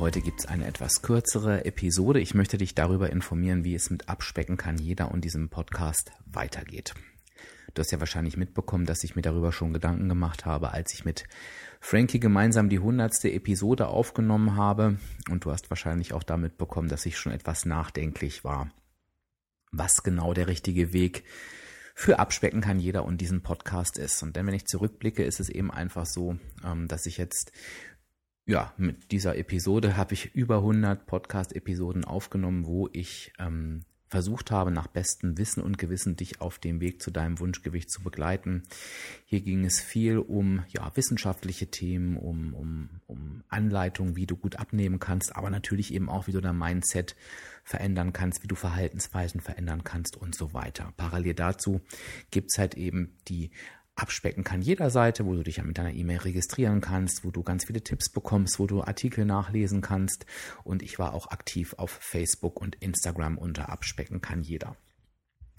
heute gibt es eine etwas kürzere Episode. Ich möchte dich darüber informieren, wie es mit Abspecken kann jeder und diesem Podcast weitergeht. Du hast ja wahrscheinlich mitbekommen, dass ich mir darüber schon Gedanken gemacht habe, als ich mit Frankie gemeinsam die hundertste Episode aufgenommen habe. Und du hast wahrscheinlich auch damit bekommen, dass ich schon etwas nachdenklich war, was genau der richtige Weg für Abspecken kann jeder und diesen Podcast ist. Und dann, wenn ich zurückblicke, ist es eben einfach so, ähm, dass ich jetzt ja, mit dieser Episode habe ich über 100 Podcast-Episoden aufgenommen, wo ich ähm, versucht habe, nach bestem Wissen und Gewissen dich auf dem Weg zu deinem Wunschgewicht zu begleiten. Hier ging es viel um ja, wissenschaftliche Themen, um, um, um Anleitungen, wie du gut abnehmen kannst, aber natürlich eben auch, wie du dein Mindset verändern kannst, wie du Verhaltensweisen verändern kannst und so weiter. Parallel dazu gibt's halt eben die abspecken kann jeder Seite, wo du dich ja mit deiner E-Mail registrieren kannst, wo du ganz viele Tipps bekommst, wo du Artikel nachlesen kannst. Und ich war auch aktiv auf Facebook und Instagram unter abspecken kann jeder.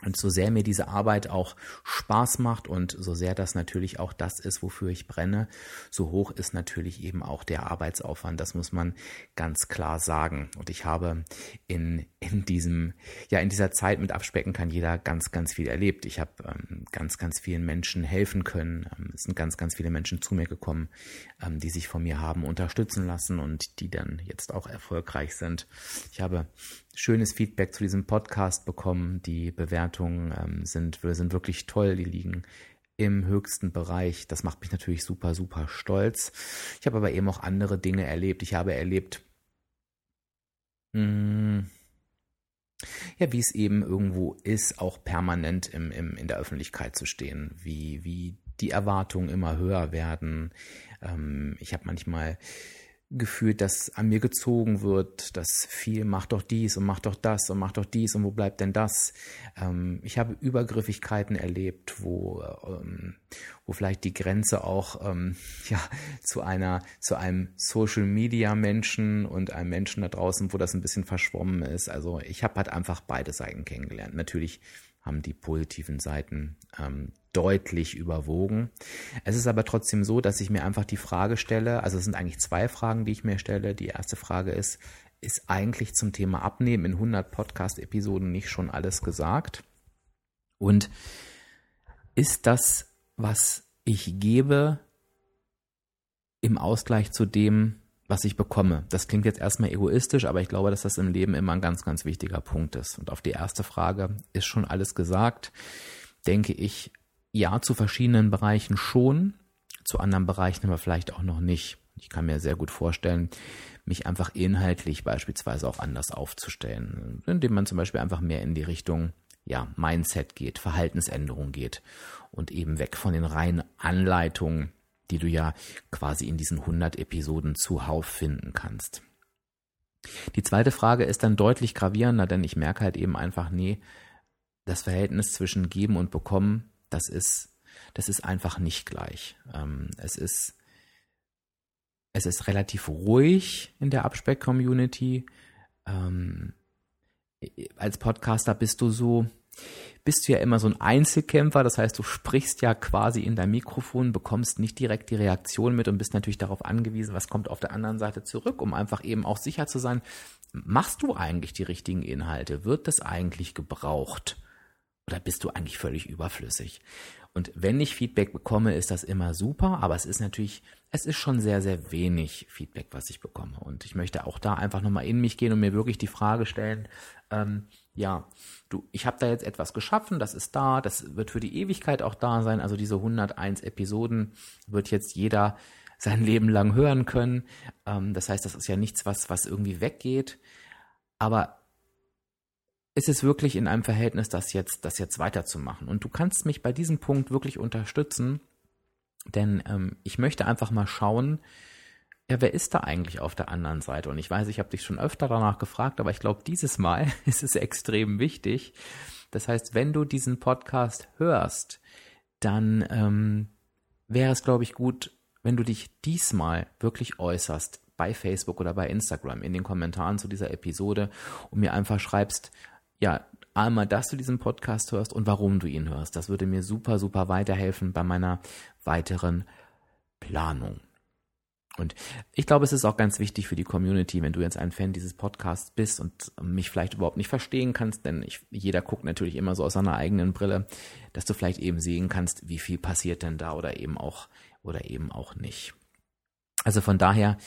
Und so sehr mir diese Arbeit auch Spaß macht und so sehr das natürlich auch das ist, wofür ich brenne, so hoch ist natürlich eben auch der Arbeitsaufwand. Das muss man ganz klar sagen. Und ich habe in, in diesem, ja, in dieser Zeit mit Abspecken kann jeder ganz, ganz viel erlebt. Ich habe ähm, ganz, ganz vielen Menschen helfen können. Ähm, es sind ganz, ganz viele Menschen zu mir gekommen, ähm, die sich von mir haben unterstützen lassen und die dann jetzt auch erfolgreich sind. Ich habe schönes Feedback zu diesem Podcast bekommen. Die Bewertungen ähm, sind, sind wirklich toll. Die liegen im höchsten Bereich. Das macht mich natürlich super, super stolz. Ich habe aber eben auch andere Dinge erlebt. Ich habe erlebt, hm, ja, wie es eben irgendwo ist, auch permanent im, im, in der Öffentlichkeit zu stehen, wie, wie die Erwartungen immer höher werden. Ähm, ich habe manchmal gefühlt, dass an mir gezogen wird, dass viel mach doch dies und mach doch das und mach doch dies und wo bleibt denn das? Ähm, ich habe Übergriffigkeiten erlebt, wo, ähm, wo vielleicht die Grenze auch ähm, ja, zu einer, zu einem Social Media Menschen und einem Menschen da draußen, wo das ein bisschen verschwommen ist. Also ich habe halt einfach beide Seiten kennengelernt. Natürlich haben die positiven Seiten ähm, deutlich überwogen. Es ist aber trotzdem so, dass ich mir einfach die Frage stelle, also es sind eigentlich zwei Fragen, die ich mir stelle. Die erste Frage ist, ist eigentlich zum Thema Abnehmen in 100 Podcast-Episoden nicht schon alles gesagt? Und ist das, was ich gebe, im Ausgleich zu dem, was ich bekomme. Das klingt jetzt erstmal egoistisch, aber ich glaube, dass das im Leben immer ein ganz, ganz wichtiger Punkt ist. Und auf die erste Frage ist schon alles gesagt. Denke ich, ja, zu verschiedenen Bereichen schon, zu anderen Bereichen aber vielleicht auch noch nicht. Ich kann mir sehr gut vorstellen, mich einfach inhaltlich beispielsweise auch anders aufzustellen, indem man zum Beispiel einfach mehr in die Richtung ja, Mindset geht, Verhaltensänderung geht und eben weg von den reinen Anleitungen die du ja quasi in diesen 100 Episoden zuhauf finden kannst. Die zweite Frage ist dann deutlich gravierender, denn ich merke halt eben einfach, nee, das Verhältnis zwischen geben und bekommen, das ist, das ist einfach nicht gleich. Ähm, es ist, es ist relativ ruhig in der Abspeck-Community. Ähm, als Podcaster bist du so, bist du ja immer so ein Einzelkämpfer, das heißt, du sprichst ja quasi in dein Mikrofon, bekommst nicht direkt die Reaktion mit und bist natürlich darauf angewiesen, was kommt auf der anderen Seite zurück, um einfach eben auch sicher zu sein, machst du eigentlich die richtigen Inhalte? Wird das eigentlich gebraucht? Oder bist du eigentlich völlig überflüssig? Und wenn ich Feedback bekomme, ist das immer super, aber es ist natürlich, es ist schon sehr, sehr wenig Feedback, was ich bekomme. Und ich möchte auch da einfach nochmal in mich gehen und mir wirklich die Frage stellen, ähm, ja, du, ich habe da jetzt etwas geschaffen, das ist da, das wird für die Ewigkeit auch da sein. Also diese 101 Episoden wird jetzt jeder sein Leben lang hören können. Ähm, das heißt, das ist ja nichts, was, was irgendwie weggeht. Aber ist es wirklich in einem Verhältnis, das jetzt, das jetzt weiterzumachen? Und du kannst mich bei diesem Punkt wirklich unterstützen, denn ähm, ich möchte einfach mal schauen, ja, wer ist da eigentlich auf der anderen Seite? Und ich weiß, ich habe dich schon öfter danach gefragt, aber ich glaube, dieses Mal ist es extrem wichtig. Das heißt, wenn du diesen Podcast hörst, dann ähm, wäre es, glaube ich, gut, wenn du dich diesmal wirklich äußerst bei Facebook oder bei Instagram in den Kommentaren zu dieser Episode und mir einfach schreibst, ja, einmal, dass du diesen Podcast hörst und warum du ihn hörst. Das würde mir super, super weiterhelfen bei meiner weiteren Planung. Und ich glaube, es ist auch ganz wichtig für die Community, wenn du jetzt ein Fan dieses Podcasts bist und mich vielleicht überhaupt nicht verstehen kannst, denn ich, jeder guckt natürlich immer so aus seiner eigenen Brille, dass du vielleicht eben sehen kannst, wie viel passiert denn da oder eben auch oder eben auch nicht. Also von daher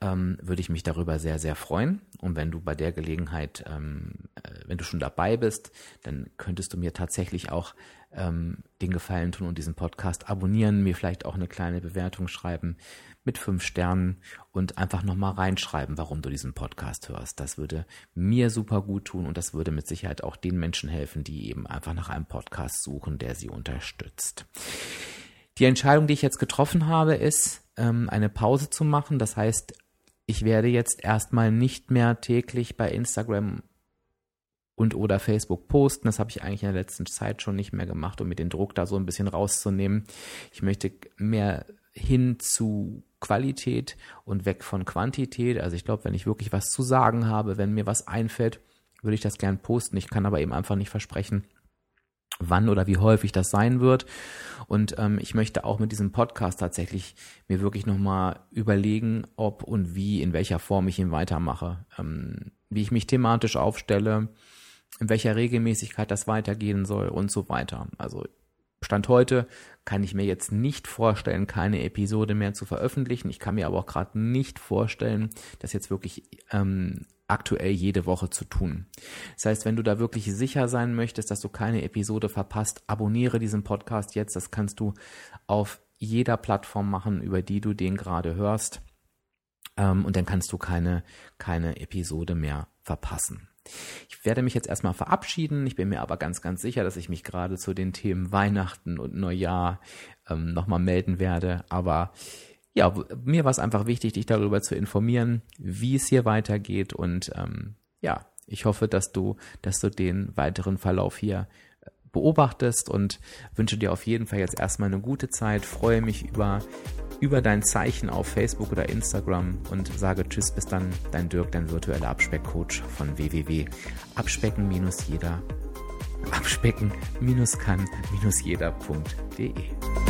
ähm, würde ich mich darüber sehr, sehr freuen. Und wenn du bei der Gelegenheit, ähm, äh, wenn du schon dabei bist, dann könntest du mir tatsächlich auch ähm, den Gefallen tun und diesen Podcast abonnieren, mir vielleicht auch eine kleine Bewertung schreiben mit fünf Sternen und einfach nochmal reinschreiben, warum du diesen Podcast hörst. Das würde mir super gut tun und das würde mit Sicherheit auch den Menschen helfen, die eben einfach nach einem Podcast suchen, der sie unterstützt. Die Entscheidung, die ich jetzt getroffen habe, ist, ähm, eine Pause zu machen. Das heißt, ich werde jetzt erstmal nicht mehr täglich bei Instagram und oder Facebook posten. Das habe ich eigentlich in der letzten Zeit schon nicht mehr gemacht, um mir den Druck da so ein bisschen rauszunehmen. Ich möchte mehr hin zu Qualität und weg von Quantität. Also ich glaube, wenn ich wirklich was zu sagen habe, wenn mir was einfällt, würde ich das gern posten. Ich kann aber eben einfach nicht versprechen, wann oder wie häufig das sein wird. Und ähm, ich möchte auch mit diesem Podcast tatsächlich mir wirklich nochmal überlegen, ob und wie, in welcher Form ich ihn weitermache, ähm, wie ich mich thematisch aufstelle, in welcher Regelmäßigkeit das weitergehen soll und so weiter. Also Stand heute kann ich mir jetzt nicht vorstellen, keine Episode mehr zu veröffentlichen. Ich kann mir aber auch gerade nicht vorstellen, das jetzt wirklich ähm, aktuell jede Woche zu tun. Das heißt, wenn du da wirklich sicher sein möchtest, dass du keine Episode verpasst, abonniere diesen Podcast jetzt. Das kannst du auf jeder Plattform machen, über die du den gerade hörst. Ähm, und dann kannst du keine, keine Episode mehr verpassen. Ich werde mich jetzt erstmal verabschieden. Ich bin mir aber ganz, ganz sicher, dass ich mich gerade zu den Themen Weihnachten und Neujahr ähm, nochmal melden werde. Aber ja, mir war es einfach wichtig, dich darüber zu informieren, wie es hier weitergeht. Und ähm, ja, ich hoffe, dass du, dass du den weiteren Verlauf hier äh, beobachtest und wünsche dir auf jeden Fall jetzt erstmal eine gute Zeit. Freue mich über, über dein Zeichen auf Facebook oder Instagram und sage Tschüss, bis dann, dein Dirk, dein virtueller Abspeckcoach von www.abspecken-jeder abspecken-kann-jeder.de.